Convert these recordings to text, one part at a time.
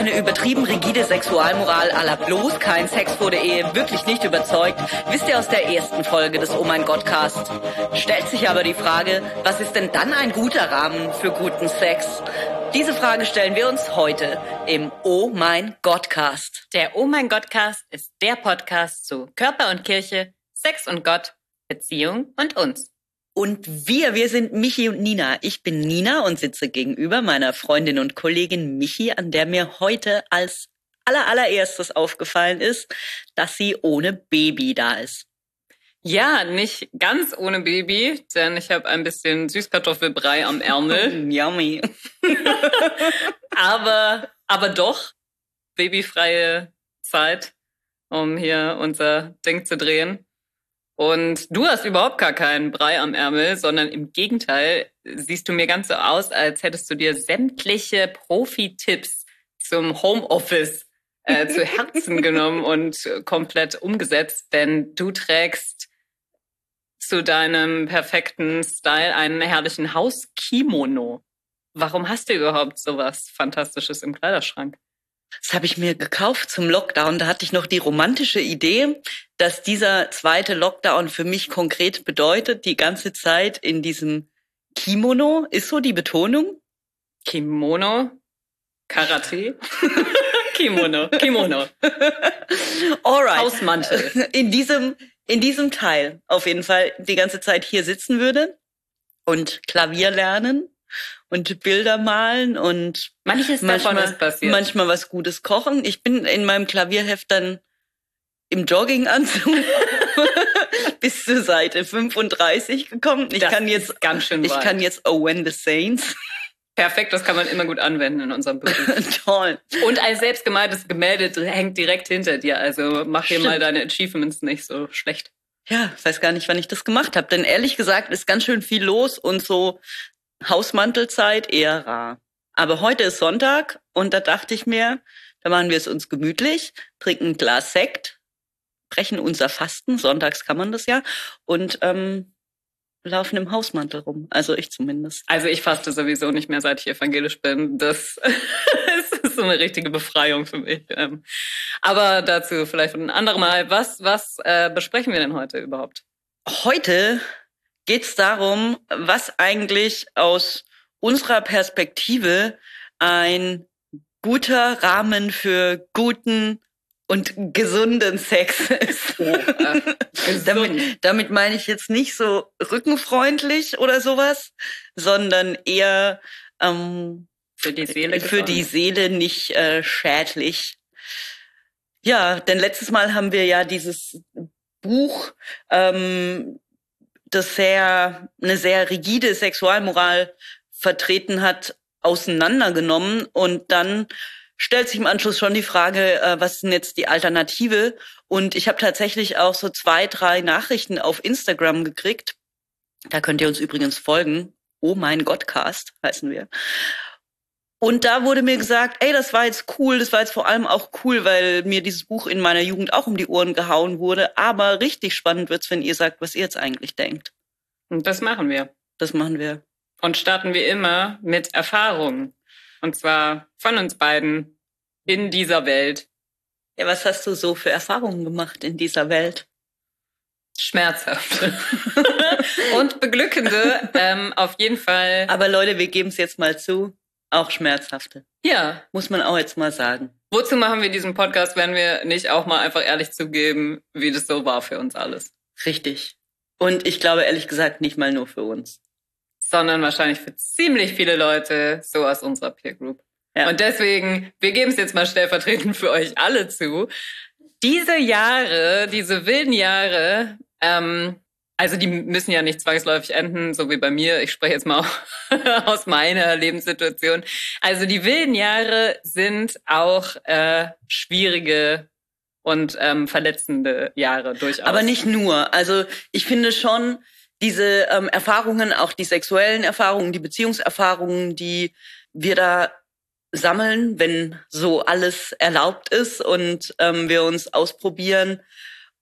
eine übertrieben rigide Sexualmoral la bloß kein Sex vor der Ehe wirklich nicht überzeugt, wisst ihr aus der ersten Folge des Oh mein Gott Cast. Stellt sich aber die Frage, was ist denn dann ein guter Rahmen für guten Sex? Diese Frage stellen wir uns heute im Oh mein Gottcast. Der Oh mein Gottcast ist der Podcast zu Körper und Kirche, Sex und Gott, Beziehung und uns. Und wir, wir sind Michi und Nina. Ich bin Nina und sitze gegenüber meiner Freundin und Kollegin Michi, an der mir heute als aller allererstes aufgefallen ist, dass sie ohne Baby da ist. Ja, nicht ganz ohne Baby, denn ich habe ein bisschen Süßkartoffelbrei am Ärmel. Yummy. aber, aber doch babyfreie Zeit, um hier unser Ding zu drehen. Und du hast überhaupt gar keinen Brei am Ärmel, sondern im Gegenteil siehst du mir ganz so aus, als hättest du dir sämtliche Profi-Tipps zum Homeoffice äh, zu Herzen genommen und komplett umgesetzt, denn du trägst zu deinem perfekten Style einen herrlichen Hauskimono. Warum hast du überhaupt sowas Fantastisches im Kleiderschrank? Das habe ich mir gekauft zum Lockdown. Da hatte ich noch die romantische Idee, dass dieser zweite Lockdown für mich konkret bedeutet, die ganze Zeit in diesem Kimono. Ist so die Betonung? Kimono? Karate? Kimono, Kimono. Alright. Hausmantel. In diesem in diesem Teil auf jeden Fall die ganze Zeit hier sitzen würde und Klavier lernen und Bilder malen und manches manchmal, davon ist passiert. manchmal was Gutes kochen. Ich bin in meinem Klavierheft dann im Jogginganzug bis zur Seite 35 gekommen. Ich Das kann jetzt ganz schön ich weit. kann jetzt Oh When the Saints. Perfekt, das kann man immer gut anwenden in unserem Beruf. Toll. Und ein selbstgemaltes Gemälde hängt direkt hinter dir. Also mach hier Stimmt. mal deine Achievements nicht so schlecht. Ja, weiß gar nicht, wann ich das gemacht habe. Denn ehrlich gesagt ist ganz schön viel los und so Hausmantelzeit eher rar. Aber heute ist Sonntag und da dachte ich mir, da machen wir es uns gemütlich, trinken ein Glas Sekt, brechen unser Fasten, sonntags kann man das ja, und ähm, laufen im Hausmantel rum. Also ich zumindest. Also ich faste sowieso nicht mehr, seit ich evangelisch bin. Das ist so eine richtige Befreiung für mich. Ähm, Aber dazu vielleicht ein andermal. Was, was äh, besprechen wir denn heute überhaupt? Heute geht's darum, was eigentlich aus unserer Perspektive ein guter Rahmen für guten und gesunden Sex ist. Äh, damit, damit meine ich jetzt nicht so rückenfreundlich oder sowas, sondern eher ähm, Für die Seele. für die Seele nicht äh, schädlich. Ja, denn letztes Mal haben wir ja dieses Buch, ähm, das sehr eine sehr rigide Sexualmoral vertreten hat, auseinandergenommen und dann stellt sich im Anschluss schon die Frage, äh, was ist denn jetzt die Alternative? Und ich habe tatsächlich auch so zwei, drei Nachrichten auf Instagram gekriegt. Da könnt ihr uns übrigens folgen. Oh mein Gottcast heißen wir. Und da wurde mir gesagt, ey, das war jetzt cool, das war jetzt vor allem auch cool, weil mir dieses Buch in meiner Jugend auch um die Ohren gehauen wurde. Aber richtig spannend wird's, wenn ihr sagt, was ihr jetzt eigentlich denkt. Und das machen wir. Das machen wir. Und starten wir immer mit Erfahrungen. Und zwar von uns beiden in dieser Welt. Ja, was hast du so für Erfahrungen gemacht in dieser Welt? Schmerzhafte und beglückende. Ähm, auf jeden Fall. Aber Leute, wir geben es jetzt mal zu, auch schmerzhafte. Ja, Muss man auch jetzt mal sagen. wozu machen wir diesen Podcast, wenn wir nicht auch mal einfach ehrlich zugeben, wie das so war für uns alles? Richtig. Und ich glaube ehrlich gesagt nicht mal nur für uns. Sondern wahrscheinlich für ziemlich viele Leute so aus unserer Peer Group. Ja. Und deswegen, wir geben es jetzt mal stellvertretend für euch alle zu. Diese Jahre, diese wilden Jahre, ähm, also die müssen ja nicht zwangsläufig enden, so wie bei mir. Ich spreche jetzt mal aus meiner Lebenssituation. Also die wilden Jahre sind auch äh, schwierige und ähm, verletzende Jahre durchaus. Aber nicht nur. Also ich finde schon, diese ähm, Erfahrungen, auch die sexuellen Erfahrungen, die Beziehungserfahrungen, die wir da sammeln, wenn so alles erlaubt ist und ähm, wir uns ausprobieren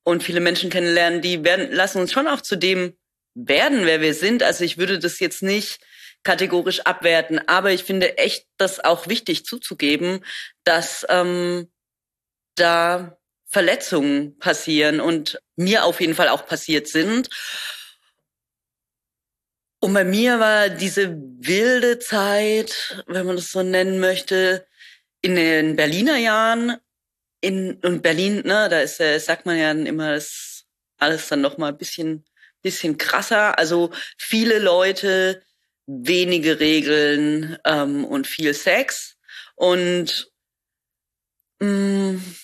und viele Menschen kennenlernen, die werden, lassen uns schon auch zu dem werden, wer wir sind. Also ich würde das jetzt nicht kategorisch abwerten. Aber ich finde echt das auch wichtig zuzugeben, dass ähm, da Verletzungen passieren und mir auf jeden Fall auch passiert sind. Und bei mir war diese wilde Zeit, wenn man das so nennen möchte, in den Berliner Jahren. In und Berlin, ne, da ist, äh, sagt man ja immer, ist alles dann noch mal ein bisschen, bisschen krasser. Also viele Leute, wenige Regeln ähm, und viel Sex und mh, mm,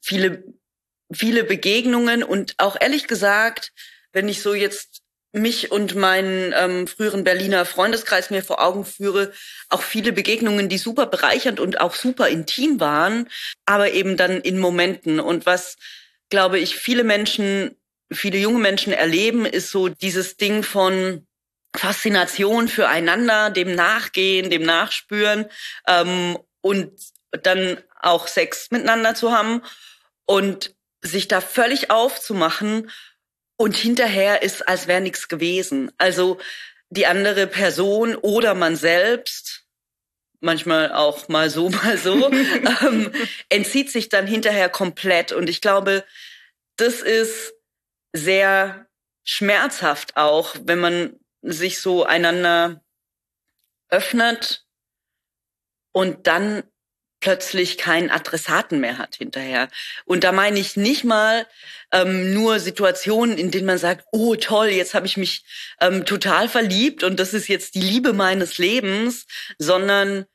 viele, viele Begegnungen und auch ehrlich gesagt, wenn ich so jetzt mich und meinen ähm, früheren Berliner Freundeskreis mir vor Augen führe, auch viele Begegnungen, die super bereichernd und auch super intim waren, aber eben dann in Momenten. Und was, glaube ich, viele Menschen, viele junge Menschen erleben, ist so dieses Ding von Faszination füreinander, dem Nachgehen, dem Nachspüren ähm, und dann auch Sex miteinander zu haben und sich da völlig aufzumachen und hinterher ist, als wäre nichts gewesen. Also die andere Person oder man selbst, manchmal auch mal so, mal so, ähm, entzieht sich dann hinterher komplett. Und ich glaube, das ist sehr schmerzhaft auch, wenn man sich so einander öffnet und dann plötzlich keinen Adressaten mehr hat hinterher. Und da meine ich nicht mal ähm, nur Situationen, in denen man sagt, oh toll, jetzt habe ich mich ähm, total verliebt und das ist jetzt die Liebe meines Lebens, sondern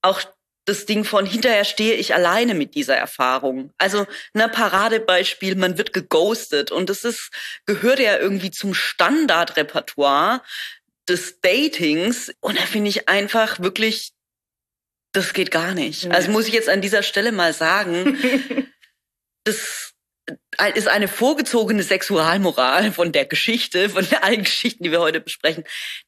auch das Ding von hinterher stehe ich alleine mit dieser Erfahrung. Also ein Paradebeispiel, man wird geghostet und das ist gehört ja irgendwie zum Standardrepertoire des Datings und da finde ich einfach wirklich das geht gar nicht. Also muss ich jetzt an dieser Stelle mal sagen, das ist eine vorgezogene Sexualmoral von der Geschichte, von allen Geschichten, die wir heute besprechen.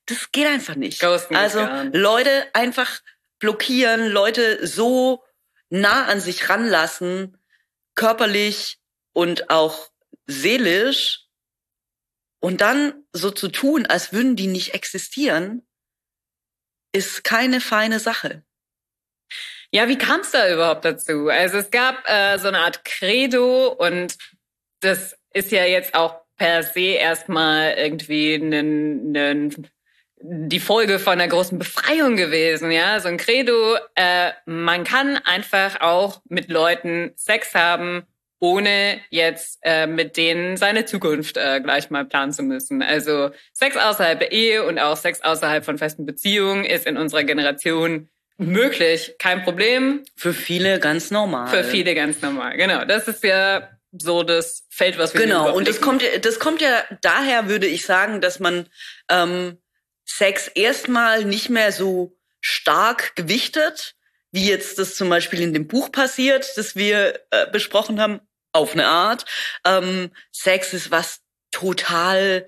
Das geht einfach nicht. Ghosten also Leute einfach blockieren, Leute so nah an sich ranlassen, körperlich und auch seelisch, und dann so zu tun, als würden die nicht existieren, ist keine feine Sache. Ja, wie kam es da überhaupt dazu? Also es gab äh, so eine Art Credo und das ist ja jetzt auch per se erstmal irgendwie einen, einen, die Folge von einer großen Befreiung gewesen, ja, so ein Credo. Äh, man kann einfach auch mit Leuten Sex haben, ohne jetzt äh, mit denen seine Zukunft äh, gleich mal planen zu müssen. Also Sex außerhalb der Ehe und auch Sex außerhalb von festen Beziehungen ist in unserer Generation möglich, kein Problem. Für viele ganz normal. Für viele ganz normal, genau. Das ist ja so das Feld, was wir Genau, und das kommt, das kommt ja daher, würde ich sagen, dass man ähm, Sex erstmal nicht mehr so stark gewichtet, wie jetzt das zum Beispiel in dem Buch passiert, das wir äh, besprochen haben, auf eine Art. Ähm, Sex ist was total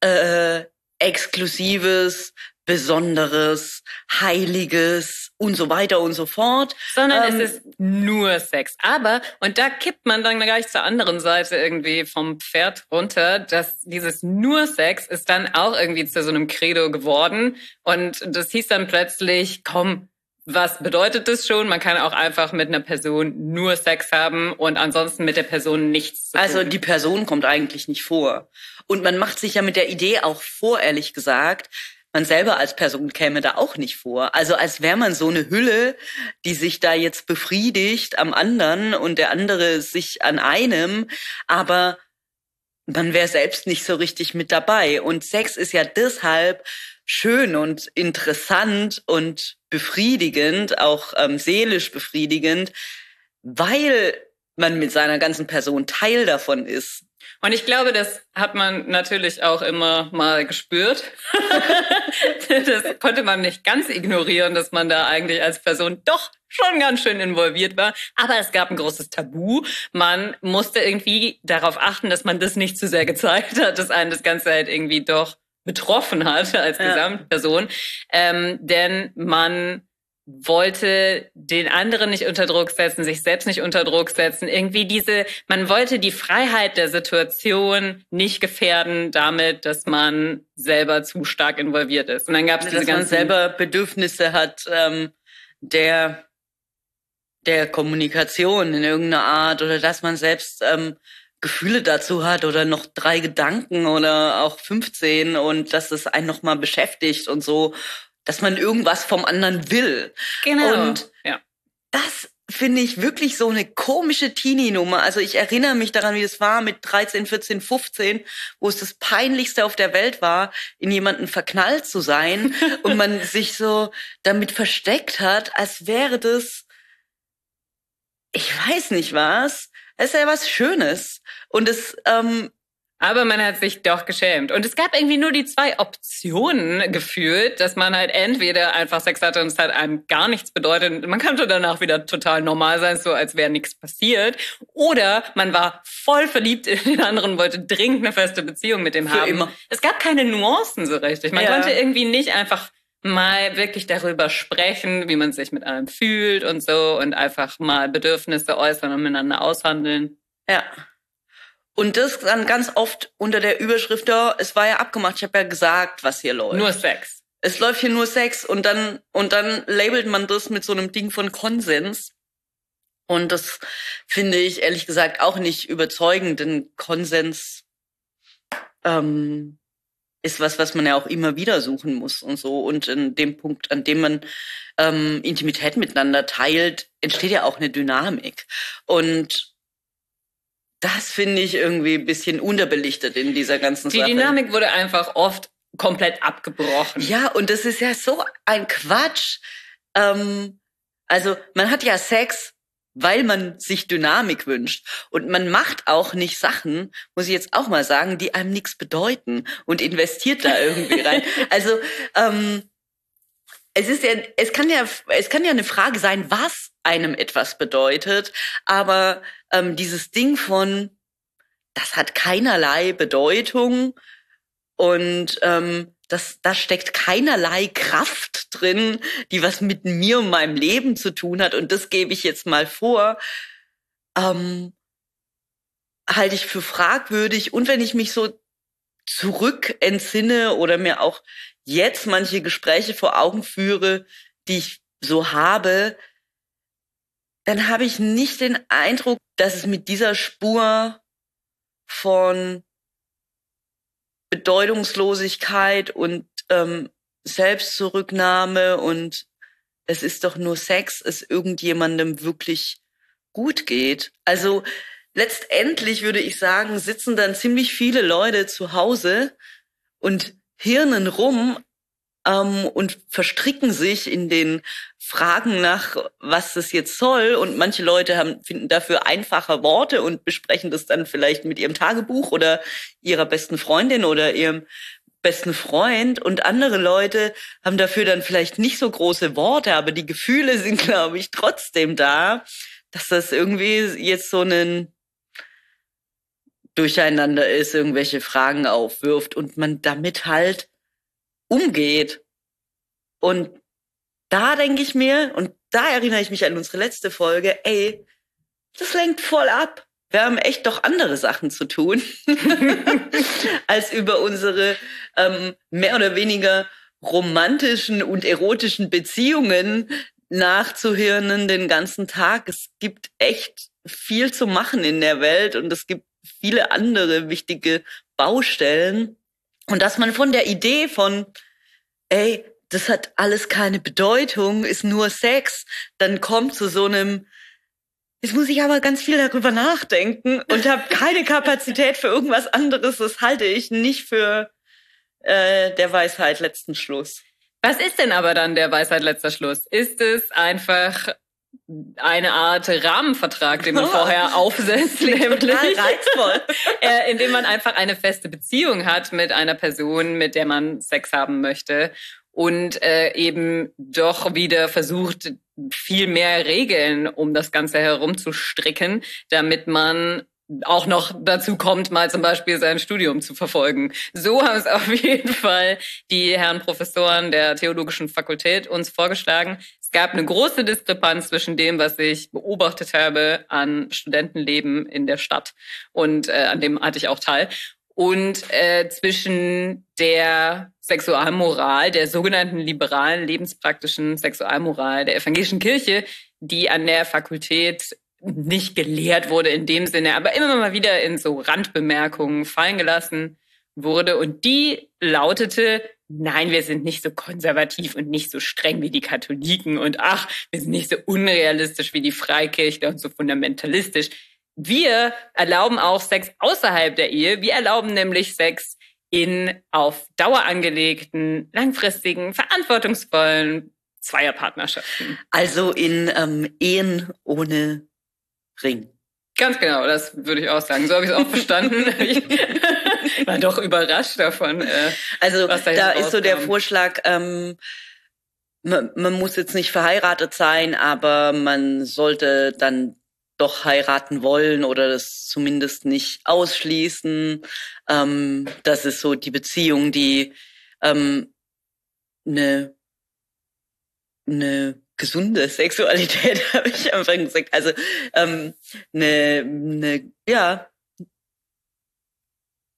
äh, Exklusives, Besonderes, Heiliges und so weiter und so fort. Sondern ähm, es ist nur Sex. Aber, und da kippt man dann gleich zur anderen Seite irgendwie vom Pferd runter, dass dieses nur Sex ist dann auch irgendwie zu so einem Credo geworden. Und das hieß dann plötzlich, komm, was bedeutet das schon? Man kann auch einfach mit einer Person nur Sex haben und ansonsten mit der Person nichts zu also tun. Also die Person kommt eigentlich nicht vor. Und man macht sich ja mit der Idee auch vor, ehrlich gesagt, man selber als Person käme da auch nicht vor. Also als wäre man so eine Hülle, die sich da jetzt befriedigt am anderen und der andere sich an einem, aber man wäre selbst nicht so richtig mit dabei. Und Sex ist ja deshalb schön und interessant und befriedigend, auch ähm, seelisch befriedigend, weil man mit seiner ganzen Person Teil davon ist. Und ich glaube, das hat man natürlich auch immer mal gespürt. das konnte man nicht ganz ignorieren, dass man da eigentlich als Person doch schon ganz schön involviert war. Aber es gab ein großes Tabu. Man musste irgendwie darauf achten, dass man das nicht zu sehr gezeigt hat, dass einen das Ganze halt irgendwie doch betroffen hat als Gesamtperson. Ähm, denn man wollte den anderen nicht unter Druck setzen, sich selbst nicht unter Druck setzen. Irgendwie diese, man wollte die Freiheit der Situation nicht gefährden damit, dass man selber zu stark involviert ist. Und dann gab es diese dass man selber Bedürfnisse hat, ähm, der der Kommunikation in irgendeiner Art oder dass man selbst ähm, Gefühle dazu hat oder noch drei Gedanken oder auch 15 und dass es einen nochmal beschäftigt und so, dass man irgendwas vom anderen will. Genau. Und ja. das finde ich wirklich so eine komische Teenie-Nummer. Also ich erinnere mich daran, wie es war mit 13, 14, 15, wo es das peinlichste auf der Welt war, in jemanden verknallt zu sein und man sich so damit versteckt hat, als wäre das, ich weiß nicht was, es ist ja was Schönes. Und es, ähm, aber man hat sich doch geschämt. Und es gab irgendwie nur die zwei Optionen gefühlt, dass man halt entweder einfach Sex hatte und es hat einem gar nichts bedeutet. Man konnte danach wieder total normal sein, so als wäre nichts passiert. Oder man war voll verliebt in den anderen, wollte dringend eine feste Beziehung mit dem Für haben. Immer. Es gab keine Nuancen so richtig. Man ja. konnte irgendwie nicht einfach mal wirklich darüber sprechen, wie man sich mit einem fühlt und so und einfach mal Bedürfnisse äußern und miteinander aushandeln. Ja. Und das dann ganz oft unter der Überschrift, ja, es war ja abgemacht, ich habe ja gesagt, was hier läuft. Nur Sex. Es läuft hier nur Sex und dann und dann labelt man das mit so einem Ding von Konsens. Und das finde ich ehrlich gesagt auch nicht überzeugend, denn Konsens ähm, ist was, was man ja auch immer wieder suchen muss und so. Und in dem Punkt, an dem man ähm, Intimität miteinander teilt, entsteht ja auch eine Dynamik. Und das finde ich irgendwie ein bisschen unterbelichtet in dieser ganzen Die Sache. Die Dynamik wurde einfach oft komplett abgebrochen. Ja, und das ist ja so ein Quatsch. Ähm, also man hat ja Sex weil man sich Dynamik wünscht. Und man macht auch nicht Sachen, muss ich jetzt auch mal sagen, die einem nichts bedeuten und investiert da irgendwie rein. Also ähm, es ist ja, es kann ja, es kann ja eine Frage sein, was einem etwas bedeutet, aber ähm, dieses Ding von, das hat keinerlei Bedeutung und ähm, das, da steckt keinerlei Kraft drin, die was mit mir und meinem Leben zu tun hat. Und das gebe ich jetzt mal vor. Ähm, halte ich für fragwürdig. Und wenn ich mich so zurück entsinne oder mir auch jetzt manche Gespräche vor Augen führe, die ich so habe, dann habe ich nicht den Eindruck, dass es mit dieser Spur von Bedeutungslosigkeit und ähm, Selbstzurücknahme und es ist doch nur Sex, es irgendjemandem wirklich gut geht. Also letztendlich würde ich sagen, sitzen dann ziemlich viele Leute zu Hause und hirnen rum, ähm, und verstricken sich in den Fragen nach, was das jetzt soll. Und manche Leute haben, finden dafür einfache Worte und besprechen das dann vielleicht mit ihrem Tagebuch oder ihrer besten Freundin oder ihrem besten Freund und andere Leute haben dafür dann vielleicht nicht so große Worte, aber die Gefühle sind, glaube ich, trotzdem da, dass das irgendwie jetzt so ein Durcheinander ist, irgendwelche Fragen aufwirft und man damit halt umgeht. Und da denke ich mir, und da erinnere ich mich an unsere letzte Folge, ey, das lenkt voll ab. Wir haben echt doch andere Sachen zu tun, als über unsere ähm, mehr oder weniger romantischen und erotischen Beziehungen nachzuhirnen den ganzen Tag. Es gibt echt viel zu machen in der Welt und es gibt viele andere wichtige Baustellen. Und dass man von der Idee von, ey, das hat alles keine Bedeutung, ist nur Sex, dann kommt zu so einem, jetzt muss ich aber ganz viel darüber nachdenken und habe keine Kapazität für irgendwas anderes. Das halte ich nicht für äh, der Weisheit letzten Schluss. Was ist denn aber dann der Weisheit letzter Schluss? Ist es einfach eine Art Rahmenvertrag, den man oh, vorher aufsetzt, nämlich. Äh, indem man einfach eine feste Beziehung hat mit einer Person, mit der man Sex haben möchte und äh, eben doch wieder versucht, viel mehr Regeln um das Ganze herum zu stricken, damit man auch noch dazu kommt, mal zum Beispiel sein Studium zu verfolgen. So haben es auf jeden Fall die Herren Professoren der Theologischen Fakultät uns vorgeschlagen. Es gab eine große Diskrepanz zwischen dem, was ich beobachtet habe an Studentenleben in der Stadt und äh, an dem hatte ich auch teil und äh, zwischen der Sexualmoral, der sogenannten liberalen lebenspraktischen Sexualmoral der evangelischen Kirche, die an der Fakultät nicht gelehrt wurde in dem Sinne, aber immer mal wieder in so Randbemerkungen fallen gelassen wurde. Und die lautete, nein, wir sind nicht so konservativ und nicht so streng wie die Katholiken und ach, wir sind nicht so unrealistisch wie die Freikirche und so fundamentalistisch. Wir erlauben auch Sex außerhalb der Ehe. Wir erlauben nämlich Sex in auf Dauer angelegten, langfristigen, verantwortungsvollen Zweierpartnerschaften. Also in ähm, Ehen ohne Ring. Ganz genau, das würde ich auch sagen. So habe ich es auch verstanden. ich war doch überrascht davon. Äh, also da, da ist so der Vorschlag, ähm, man, man muss jetzt nicht verheiratet sein, aber man sollte dann doch heiraten wollen oder das zumindest nicht ausschließen. Ähm, das ist so die Beziehung, die ähm, eine, eine gesunde Sexualität, habe ich am Anfang gesagt. Also ähm, eine, eine, ja.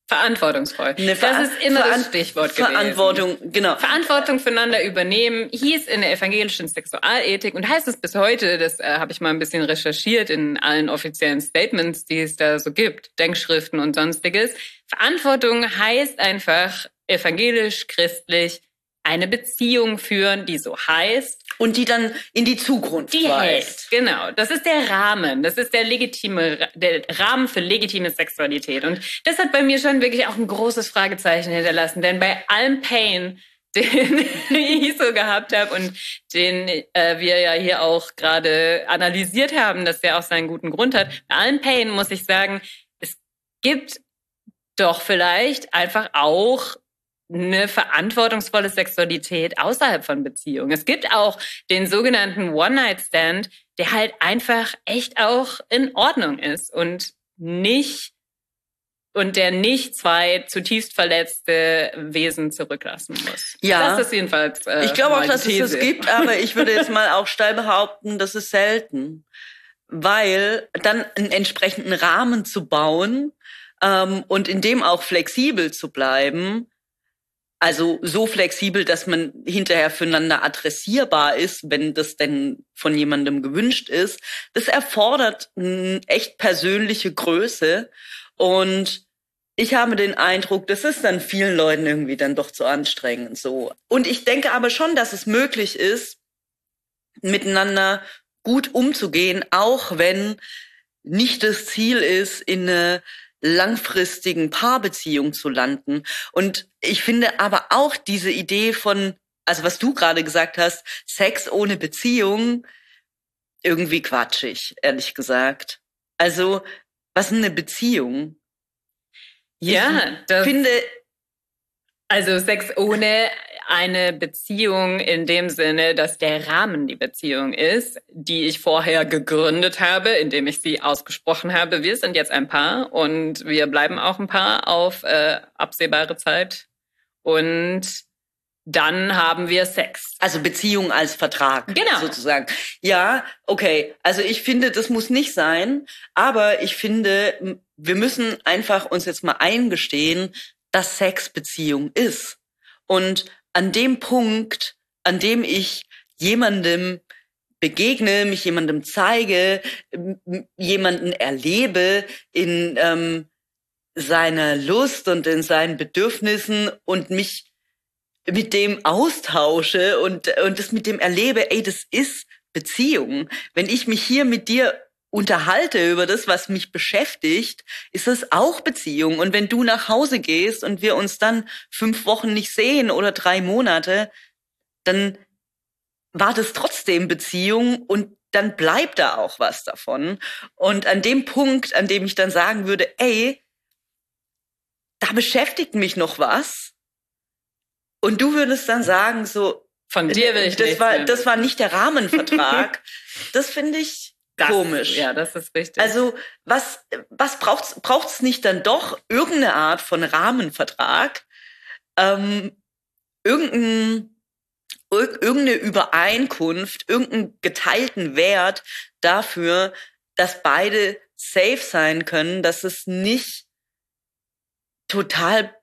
Verantwortungsvoll. Eine Ver das ist immer das Stichwort gewesen. Verantwortung, genau. Verantwortung füreinander übernehmen hieß in der evangelischen Sexualethik und heißt es bis heute, das äh, habe ich mal ein bisschen recherchiert in allen offiziellen Statements, die es da so gibt, Denkschriften und sonstiges. Verantwortung heißt einfach evangelisch, christlich, eine Beziehung führen, die so heißt. Und die dann in die Zukunft die weist. Hält. Genau. Das ist der Rahmen. Das ist der legitime, der Rahmen für legitime Sexualität. Und das hat bei mir schon wirklich auch ein großes Fragezeichen hinterlassen. Denn bei allem Pain, den ich so gehabt habe und den äh, wir ja hier auch gerade analysiert haben, dass der auch seinen guten Grund hat. Bei allem Pain muss ich sagen, es gibt doch vielleicht einfach auch eine verantwortungsvolle Sexualität außerhalb von Beziehungen. Es gibt auch den sogenannten One-Night-Stand, der halt einfach echt auch in Ordnung ist und nicht und der nicht zwei zutiefst verletzte Wesen zurücklassen muss. Ja. Das ist jedenfalls. Äh, ich glaube auch, dass These. es das gibt, aber ich würde jetzt mal auch steil behaupten, das ist selten. Weil dann einen entsprechenden Rahmen zu bauen ähm, und in dem auch flexibel zu bleiben, also so flexibel, dass man hinterher füreinander adressierbar ist, wenn das denn von jemandem gewünscht ist. Das erfordert eine echt persönliche Größe. Und ich habe den Eindruck, das ist dann vielen Leuten irgendwie dann doch zu anstrengend so. Und ich denke aber schon, dass es möglich ist, miteinander gut umzugehen, auch wenn nicht das Ziel ist, in eine langfristigen Paarbeziehung zu landen. Und ich finde aber auch diese Idee von, also was du gerade gesagt hast, Sex ohne Beziehung, irgendwie quatschig, ehrlich gesagt. Also, was ist eine Beziehung? Ja, ich finde, also Sex ohne eine Beziehung in dem Sinne, dass der Rahmen die Beziehung ist, die ich vorher gegründet habe, indem ich sie ausgesprochen habe. Wir sind jetzt ein Paar und wir bleiben auch ein Paar auf äh, absehbare Zeit. Und dann haben wir Sex. Also Beziehung als Vertrag. Genau. Sozusagen. Ja, okay. Also ich finde, das muss nicht sein. Aber ich finde, wir müssen einfach uns jetzt mal eingestehen, dass Sex Beziehung ist. Und an dem Punkt, an dem ich jemandem begegne, mich jemandem zeige, jemanden erlebe in ähm, seiner Lust und in seinen Bedürfnissen und mich mit dem austausche und, und das mit dem erlebe, ey, das ist Beziehung. Wenn ich mich hier mit dir unterhalte über das, was mich beschäftigt, ist es auch Beziehung. Und wenn du nach Hause gehst und wir uns dann fünf Wochen nicht sehen oder drei Monate, dann war das trotzdem Beziehung und dann bleibt da auch was davon. Und an dem Punkt, an dem ich dann sagen würde, ey, da beschäftigt mich noch was. Und du würdest dann sagen, so, von dir will ich das war, das war nicht der Rahmenvertrag. das finde ich, das, komisch. Ja, das ist richtig. Also was, was braucht's, braucht's nicht dann doch irgendeine Art von Rahmenvertrag, ähm, irgendein, irgendeine Übereinkunft, irgendeinen geteilten Wert dafür, dass beide safe sein können, dass es nicht total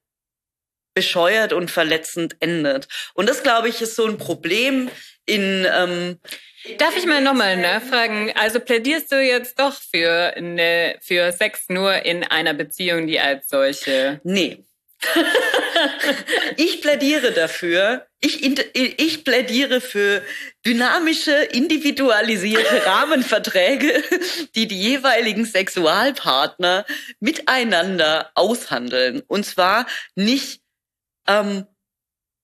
bescheuert und verletzend endet. Und das, glaube ich, ist so ein Problem in. Ähm, Darf ich mal nochmal nachfragen? Also plädierst du jetzt doch für eine, für Sex nur in einer Beziehung, die als solche? Nee. ich plädiere dafür, ich, ich plädiere für dynamische, individualisierte Rahmenverträge, die die jeweiligen Sexualpartner miteinander aushandeln. Und zwar nicht ähm,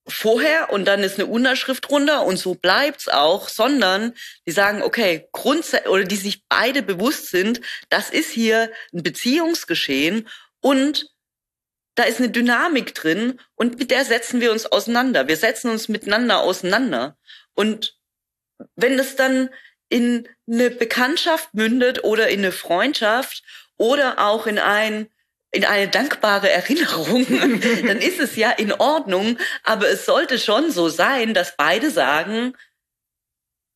vorher und dann ist eine Unterschrift drunter und so bleibt's auch, sondern die sagen, okay, Grundsatz oder die sich beide bewusst sind, das ist hier ein Beziehungsgeschehen und da ist eine Dynamik drin und mit der setzen wir uns auseinander. Wir setzen uns miteinander auseinander. Und wenn es dann in eine Bekanntschaft mündet oder in eine Freundschaft oder auch in ein in eine dankbare Erinnerung, dann ist es ja in Ordnung. Aber es sollte schon so sein, dass beide sagen,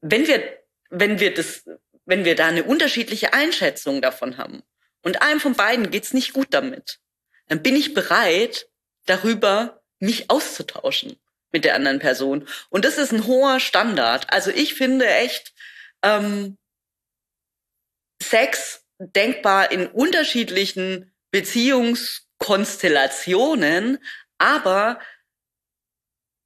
wenn wir, wenn wir das, wenn wir da eine unterschiedliche Einschätzung davon haben und einem von beiden geht's nicht gut damit, dann bin ich bereit, darüber mich auszutauschen mit der anderen Person. Und das ist ein hoher Standard. Also ich finde echt ähm, Sex denkbar in unterschiedlichen Beziehungskonstellationen, aber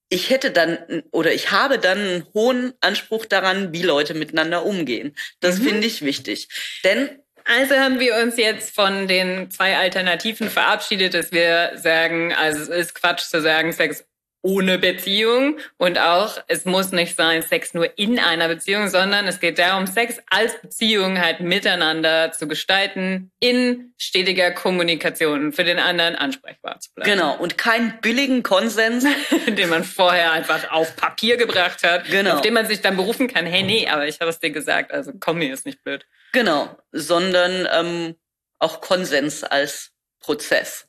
ich hätte dann oder ich habe dann einen hohen Anspruch daran, wie Leute miteinander umgehen. Das mhm. finde ich wichtig. Denn also haben wir uns jetzt von den zwei Alternativen verabschiedet, dass wir sagen, also es ist Quatsch zu sagen, Sex ohne Beziehung und auch es muss nicht sein Sex nur in einer Beziehung, sondern es geht darum, Sex als Beziehung halt miteinander zu gestalten, in stetiger Kommunikation, für den anderen ansprechbar zu bleiben. Genau, und keinen billigen Konsens, den man vorher einfach auf Papier gebracht hat, genau. auf den man sich dann berufen kann, hey, nee, aber ich habe es dir gesagt, also komm mir ist nicht blöd. Genau, sondern ähm, auch Konsens als Prozess.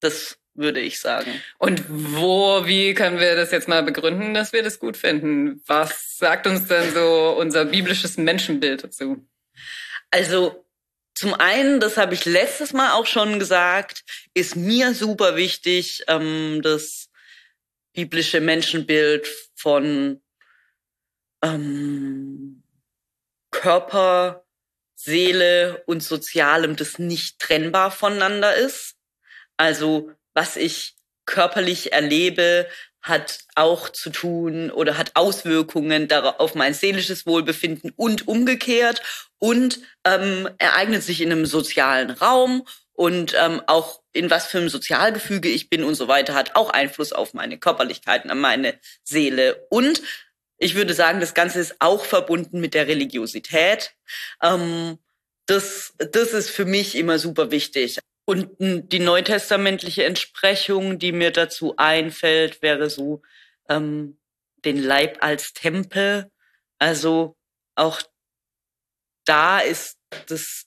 Das würde ich sagen. Und wo, wie können wir das jetzt mal begründen, dass wir das gut finden? Was sagt uns denn so unser biblisches Menschenbild dazu? Also zum einen, das habe ich letztes Mal auch schon gesagt, ist mir super wichtig, ähm, das biblische Menschenbild von ähm, Körper, Seele und Sozialem, das nicht trennbar voneinander ist. Also was ich körperlich erlebe, hat auch zu tun oder hat Auswirkungen auf mein seelisches Wohlbefinden und umgekehrt und ähm, ereignet sich in einem sozialen Raum und ähm, auch in was für einem Sozialgefüge ich bin und so weiter hat auch Einfluss auf meine Körperlichkeiten, an meine Seele und ich würde sagen, das Ganze ist auch verbunden mit der Religiosität. Ähm, das, das ist für mich immer super wichtig. Und die neutestamentliche Entsprechung, die mir dazu einfällt, wäre so ähm, den Leib als Tempel. Also auch da ist das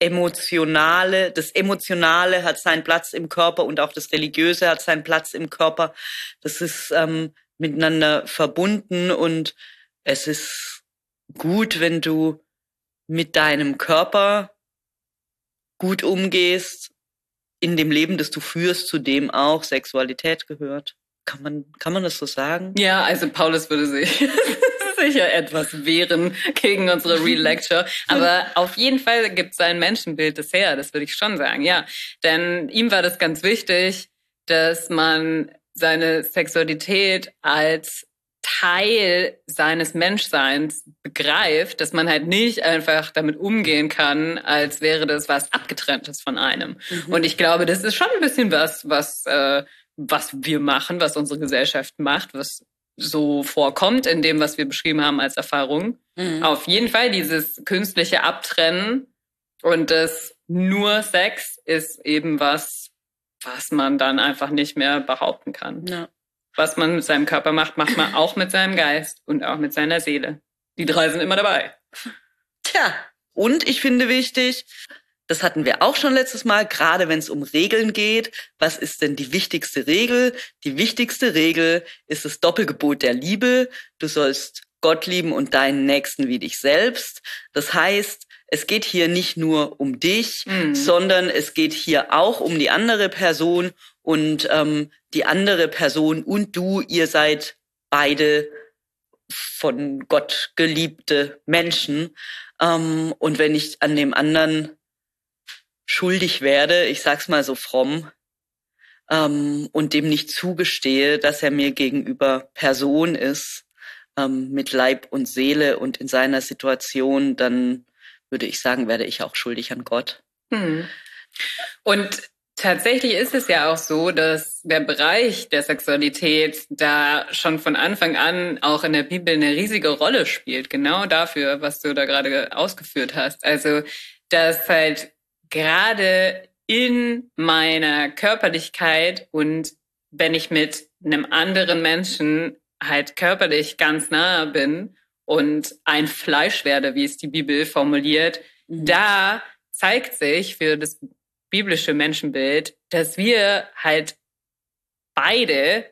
Emotionale, das Emotionale hat seinen Platz im Körper und auch das Religiöse hat seinen Platz im Körper. Das ist ähm, miteinander verbunden und es ist gut, wenn du mit deinem Körper gut umgehst, in dem Leben, das du führst, zu dem auch Sexualität gehört. Kann man, kann man das so sagen? Ja, also Paulus würde sich sicher etwas wehren gegen unsere Real Lecture. Aber auf jeden Fall gibt es ein Menschenbild des Herr, das würde ich schon sagen, ja. Denn ihm war das ganz wichtig, dass man seine Sexualität als Teil seines Menschseins begreift, dass man halt nicht einfach damit umgehen kann, als wäre das was abgetrenntes von einem. Mhm. Und ich glaube, das ist schon ein bisschen was, was äh, was wir machen, was unsere Gesellschaft macht, was so vorkommt in dem, was wir beschrieben haben als Erfahrung. Mhm. Auf jeden Fall dieses künstliche Abtrennen und das nur Sex ist eben was, was man dann einfach nicht mehr behaupten kann. Ja was man mit seinem Körper macht, macht man auch mit seinem Geist und auch mit seiner Seele. Die drei sind immer dabei. Tja, Und ich finde wichtig, das hatten wir auch schon letztes Mal, gerade wenn es um Regeln geht. Was ist denn die wichtigste Regel? Die wichtigste Regel ist das Doppelgebot der Liebe. Du sollst Gott lieben und deinen Nächsten wie dich selbst. Das heißt, es geht hier nicht nur um dich, mhm. sondern es geht hier auch um die andere Person und ähm, die andere Person und du, ihr seid beide von Gott geliebte Menschen. Ähm, und wenn ich an dem anderen schuldig werde, ich sag's mal so fromm, ähm, und dem nicht zugestehe, dass er mir gegenüber Person ist, ähm, mit Leib und Seele und in seiner Situation, dann würde ich sagen, werde ich auch schuldig an Gott. Hm. Und tatsächlich ist es ja auch so, dass der Bereich der Sexualität da schon von Anfang an auch in der Bibel eine riesige Rolle spielt. Genau dafür, was du da gerade ausgeführt hast. Also, dass halt gerade in meiner Körperlichkeit und wenn ich mit einem anderen Menschen halt körperlich ganz nahe bin und ein Fleisch werde, wie es die Bibel formuliert, mhm. da zeigt sich für das biblische Menschenbild, dass wir halt beide,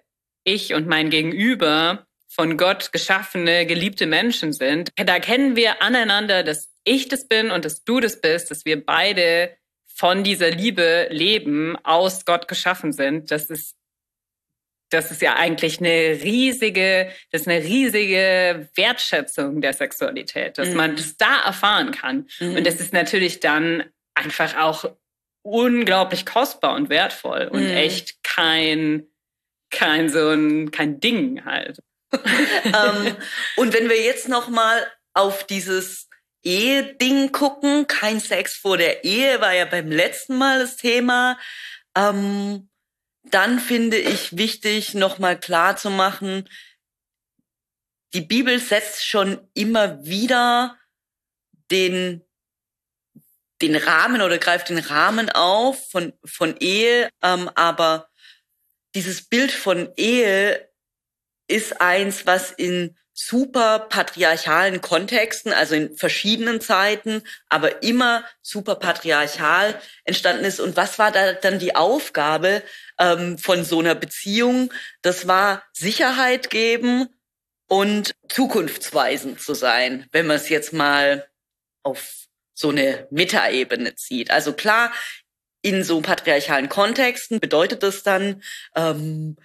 ich und mein Gegenüber, von Gott geschaffene, geliebte Menschen sind. Da kennen wir aneinander, dass ich das bin und dass du das bist, dass wir beide von dieser Liebe leben, aus Gott geschaffen sind. Das ist das ist ja eigentlich eine riesige, das ist eine riesige Wertschätzung der Sexualität, dass mhm. man das da erfahren kann. Mhm. Und das ist natürlich dann einfach auch unglaublich kostbar und wertvoll und mhm. echt kein, kein so ein, kein Ding halt. ähm, und wenn wir jetzt noch mal auf dieses Ehe-Ding gucken, kein Sex vor der Ehe war ja beim letzten Mal das Thema. Ähm, dann finde ich wichtig, nochmal klar zu machen, die Bibel setzt schon immer wieder den, den Rahmen oder greift den Rahmen auf von, von Ehe, ähm, aber dieses Bild von Ehe ist eins, was in super patriarchalen Kontexten, also in verschiedenen Zeiten, aber immer super patriarchal entstanden ist. Und was war da dann die Aufgabe ähm, von so einer Beziehung? Das war Sicherheit geben und zukunftsweisend zu sein, wenn man es jetzt mal auf so eine Metaebene zieht. Also klar, in so patriarchalen Kontexten bedeutet das dann, ähm,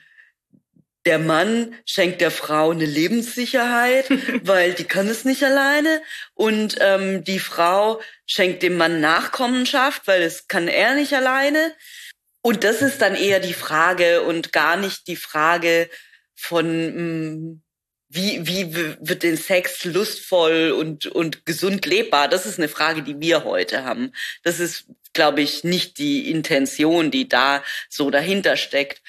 der Mann schenkt der Frau eine Lebenssicherheit, weil die kann es nicht alleine. Und ähm, die Frau schenkt dem Mann Nachkommenschaft, weil das kann er nicht alleine. Und das ist dann eher die Frage und gar nicht die Frage von, hm, wie, wie wird den Sex lustvoll und, und gesund lebbar? Das ist eine Frage, die wir heute haben. Das ist, glaube ich, nicht die Intention, die da so dahinter steckt.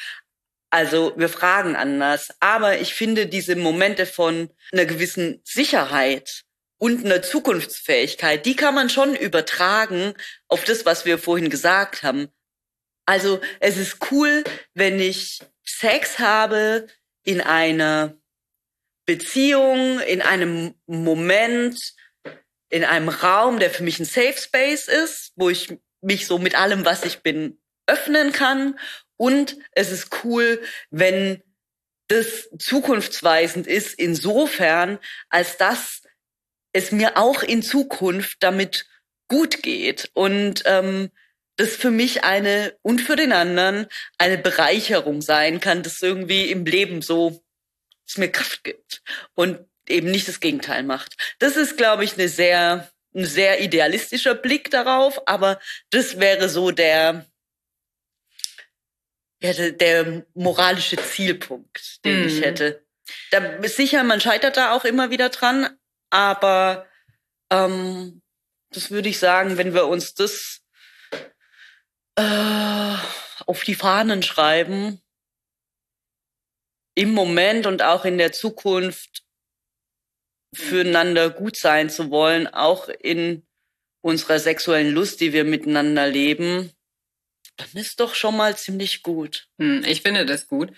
Also wir fragen anders. Aber ich finde diese Momente von einer gewissen Sicherheit und einer Zukunftsfähigkeit, die kann man schon übertragen auf das, was wir vorhin gesagt haben. Also es ist cool, wenn ich Sex habe in einer Beziehung, in einem Moment, in einem Raum, der für mich ein Safe Space ist, wo ich mich so mit allem, was ich bin, öffnen kann und es ist cool, wenn das zukunftsweisend ist, insofern, als dass es mir auch in Zukunft damit gut geht und ähm, das für mich eine und für den anderen eine Bereicherung sein kann, das irgendwie im Leben so es mir Kraft gibt und eben nicht das Gegenteil macht. Das ist, glaube ich, eine sehr ein sehr idealistischer Blick darauf, aber das wäre so der ja, der, der moralische Zielpunkt, den mm. ich mhm. hätte. Da ist sicher, man scheitert da auch immer wieder dran, aber ähm, das würde ich sagen, wenn wir uns das äh, auf die Fahnen schreiben, im Moment und auch in der Zukunft füreinander gut sein zu wollen, auch in unserer sexuellen Lust, die wir miteinander leben, dann ist doch schon mal ziemlich gut. Hm, ich finde das gut.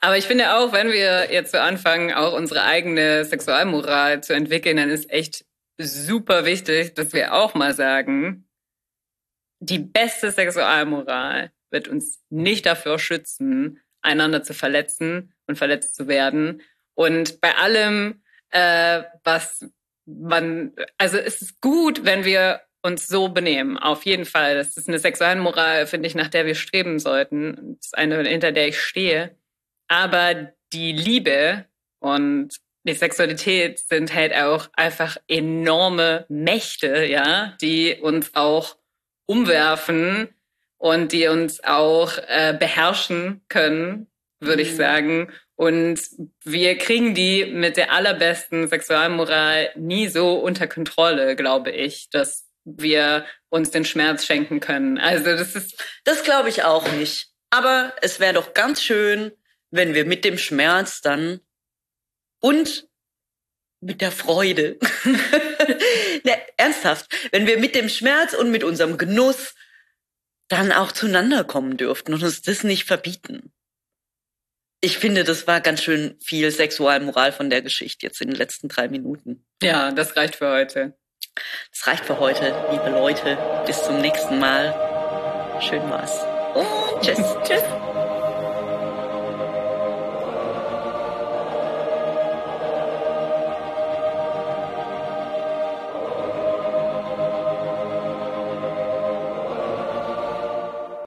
Aber ich finde auch, wenn wir jetzt so anfangen, auch unsere eigene Sexualmoral zu entwickeln, dann ist echt super wichtig, dass wir auch mal sagen, die beste Sexualmoral wird uns nicht dafür schützen, einander zu verletzen und verletzt zu werden. Und bei allem, äh, was man, also es ist gut, wenn wir uns so benehmen. Auf jeden Fall. Das ist eine Sexualmoral, finde ich, nach der wir streben sollten. Das ist eine, hinter der ich stehe. Aber die Liebe und die Sexualität sind halt auch einfach enorme Mächte, ja, die uns auch umwerfen und die uns auch äh, beherrschen können, würde mhm. ich sagen. Und wir kriegen die mit der allerbesten Sexualmoral nie so unter Kontrolle, glaube ich, dass wir uns den Schmerz schenken können. Also das ist. Das glaube ich auch nicht. Aber es wäre doch ganz schön, wenn wir mit dem Schmerz dann und mit der Freude. ne, ernsthaft, wenn wir mit dem Schmerz und mit unserem Genuss dann auch zueinander kommen dürften und uns das nicht verbieten. Ich finde, das war ganz schön viel Sexualmoral von der Geschichte jetzt in den letzten drei Minuten. Ja, das reicht für heute. Das reicht für heute, liebe Leute. Bis zum nächsten Mal. Schön war's. Tschüss. Tschüss.